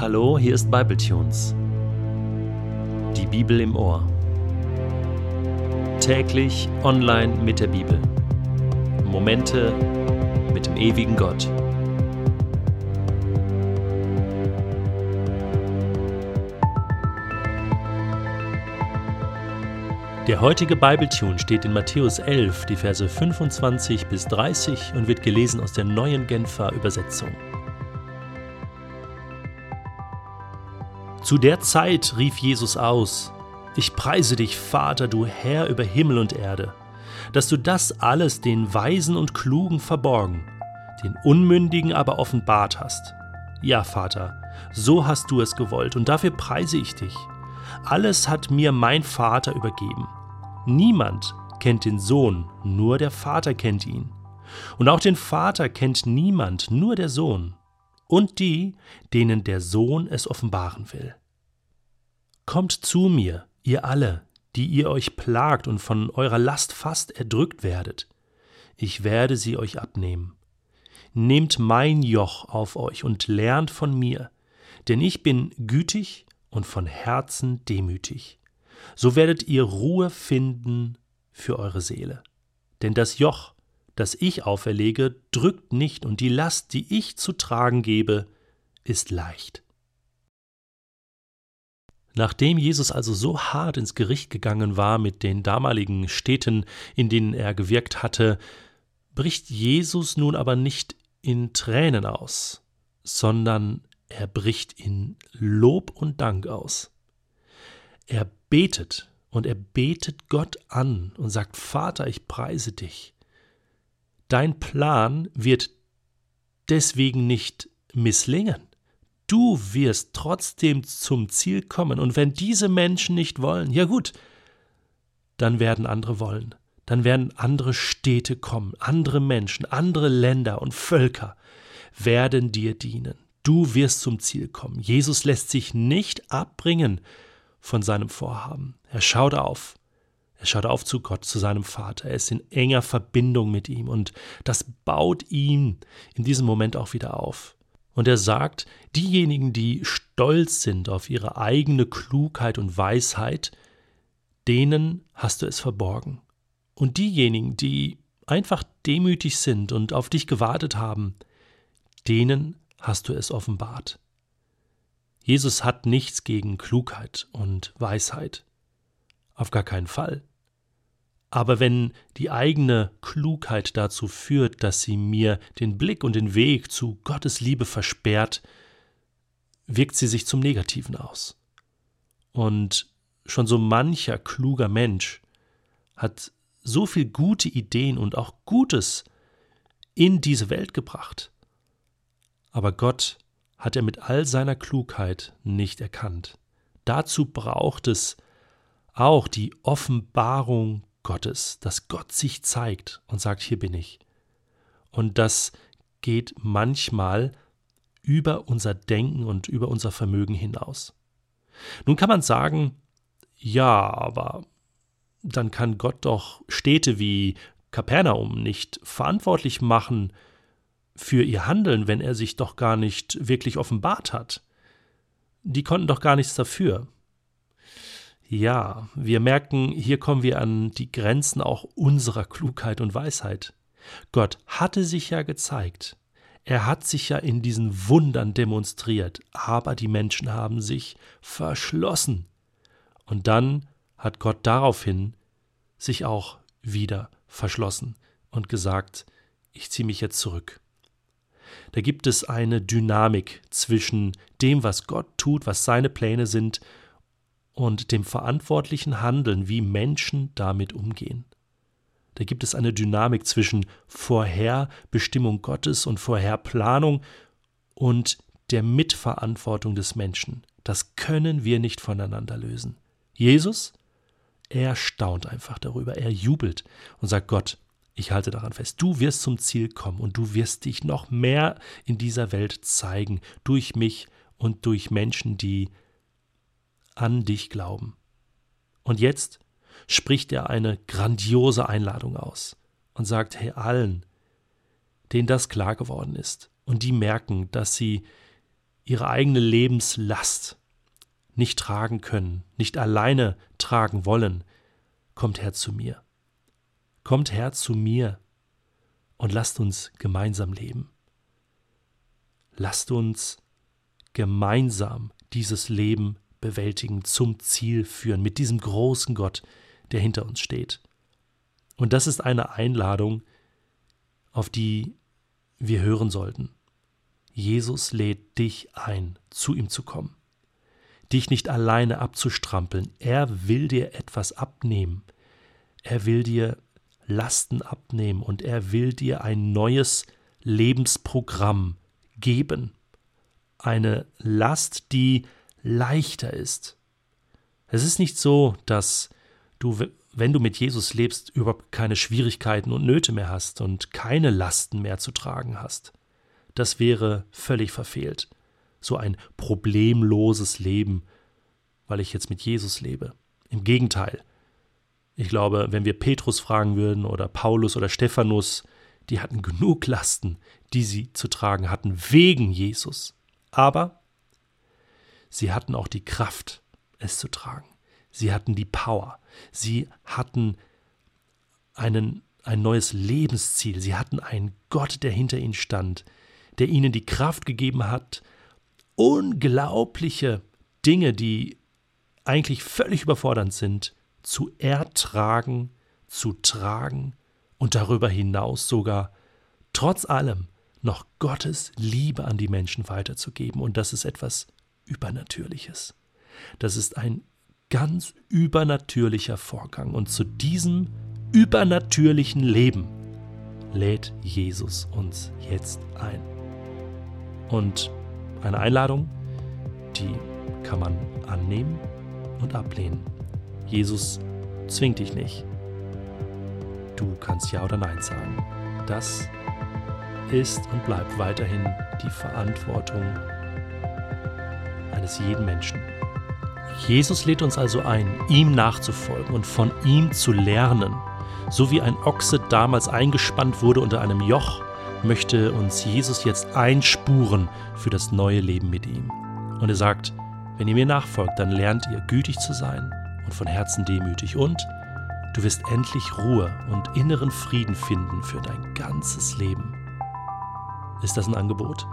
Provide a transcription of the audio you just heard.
Hallo, hier ist Bibletunes. Die Bibel im Ohr. Täglich online mit der Bibel. Momente mit dem ewigen Gott. Der heutige Bibletune steht in Matthäus 11, die Verse 25 bis 30 und wird gelesen aus der neuen Genfer Übersetzung. Zu der Zeit rief Jesus aus, Ich preise dich, Vater, du Herr über Himmel und Erde, dass du das alles den Weisen und Klugen verborgen, den Unmündigen aber offenbart hast. Ja, Vater, so hast du es gewollt, und dafür preise ich dich. Alles hat mir mein Vater übergeben. Niemand kennt den Sohn, nur der Vater kennt ihn. Und auch den Vater kennt niemand, nur der Sohn. Und die, denen der Sohn es offenbaren will. Kommt zu mir, ihr alle, die ihr euch plagt und von eurer Last fast erdrückt werdet. Ich werde sie euch abnehmen. Nehmt mein Joch auf euch und lernt von mir, denn ich bin gütig und von Herzen demütig. So werdet ihr Ruhe finden für eure Seele. Denn das Joch, das ich auferlege, drückt nicht, und die Last, die ich zu tragen gebe, ist leicht. Nachdem Jesus also so hart ins Gericht gegangen war mit den damaligen Städten, in denen er gewirkt hatte, bricht Jesus nun aber nicht in Tränen aus, sondern er bricht in Lob und Dank aus. Er betet und er betet Gott an und sagt, Vater, ich preise dich. Dein Plan wird deswegen nicht misslingen. Du wirst trotzdem zum Ziel kommen. Und wenn diese Menschen nicht wollen, ja gut, dann werden andere wollen. Dann werden andere Städte kommen, andere Menschen, andere Länder und Völker werden dir dienen. Du wirst zum Ziel kommen. Jesus lässt sich nicht abbringen von seinem Vorhaben. Er schaut auf. Er schaut auf zu Gott, zu seinem Vater. Er ist in enger Verbindung mit ihm und das baut ihn in diesem Moment auch wieder auf. Und er sagt, diejenigen, die stolz sind auf ihre eigene Klugheit und Weisheit, denen hast du es verborgen. Und diejenigen, die einfach demütig sind und auf dich gewartet haben, denen hast du es offenbart. Jesus hat nichts gegen Klugheit und Weisheit. Auf gar keinen Fall. Aber wenn die eigene Klugheit dazu führt, dass sie mir den Blick und den Weg zu Gottes Liebe versperrt, wirkt sie sich zum Negativen aus. Und schon so mancher kluger Mensch hat so viel gute Ideen und auch Gutes in diese Welt gebracht. Aber Gott hat er mit all seiner Klugheit nicht erkannt. Dazu braucht es auch die Offenbarung Gottes, dass Gott sich zeigt und sagt, hier bin ich. Und das geht manchmal über unser Denken und über unser Vermögen hinaus. Nun kann man sagen, ja, aber dann kann Gott doch Städte wie Kapernaum nicht verantwortlich machen für ihr Handeln, wenn er sich doch gar nicht wirklich offenbart hat. Die konnten doch gar nichts dafür. Ja, wir merken, hier kommen wir an die Grenzen auch unserer Klugheit und Weisheit. Gott hatte sich ja gezeigt. Er hat sich ja in diesen Wundern demonstriert, aber die Menschen haben sich verschlossen. Und dann hat Gott daraufhin sich auch wieder verschlossen und gesagt, ich ziehe mich jetzt zurück. Da gibt es eine Dynamik zwischen dem, was Gott tut, was seine Pläne sind, und dem verantwortlichen Handeln, wie Menschen damit umgehen. Da gibt es eine Dynamik zwischen Vorherbestimmung Gottes und Vorherplanung und der Mitverantwortung des Menschen. Das können wir nicht voneinander lösen. Jesus, er staunt einfach darüber, er jubelt und sagt Gott, ich halte daran fest, du wirst zum Ziel kommen und du wirst dich noch mehr in dieser Welt zeigen, durch mich und durch Menschen, die an dich glauben. Und jetzt spricht er eine grandiose Einladung aus und sagt, hey allen, denen das klar geworden ist und die merken, dass sie ihre eigene Lebenslast nicht tragen können, nicht alleine tragen wollen, kommt her zu mir. Kommt her zu mir und lasst uns gemeinsam leben. Lasst uns gemeinsam dieses Leben bewältigen, zum Ziel führen, mit diesem großen Gott, der hinter uns steht. Und das ist eine Einladung, auf die wir hören sollten. Jesus lädt dich ein, zu ihm zu kommen, dich nicht alleine abzustrampeln. Er will dir etwas abnehmen. Er will dir Lasten abnehmen und er will dir ein neues Lebensprogramm geben. Eine Last, die leichter ist. Es ist nicht so, dass du, wenn du mit Jesus lebst, überhaupt keine Schwierigkeiten und Nöte mehr hast und keine Lasten mehr zu tragen hast. Das wäre völlig verfehlt. So ein problemloses Leben, weil ich jetzt mit Jesus lebe. Im Gegenteil. Ich glaube, wenn wir Petrus fragen würden oder Paulus oder Stephanus, die hatten genug Lasten, die sie zu tragen hatten wegen Jesus. Aber sie hatten auch die Kraft, es zu tragen. Sie hatten die Power. Sie hatten einen, ein neues Lebensziel. Sie hatten einen Gott, der hinter ihnen stand, der ihnen die Kraft gegeben hat, unglaubliche Dinge, die eigentlich völlig überfordernd sind, zu ertragen, zu tragen und darüber hinaus sogar trotz allem noch Gottes Liebe an die Menschen weiterzugeben. Und das ist etwas Übernatürliches. Das ist ein ganz übernatürlicher Vorgang. Und zu diesem übernatürlichen Leben lädt Jesus uns jetzt ein. Und eine Einladung, die kann man annehmen und ablehnen. Jesus zwingt dich nicht. Du kannst Ja oder Nein sagen. Das ist und bleibt weiterhin die Verantwortung eines jeden Menschen. Jesus lädt uns also ein, ihm nachzufolgen und von ihm zu lernen. So wie ein Ochse damals eingespannt wurde unter einem Joch, möchte uns Jesus jetzt einspuren für das neue Leben mit ihm. Und er sagt, wenn ihr mir nachfolgt, dann lernt ihr gütig zu sein und von Herzen demütig und du wirst endlich Ruhe und inneren Frieden finden für dein ganzes Leben. Ist das ein Angebot?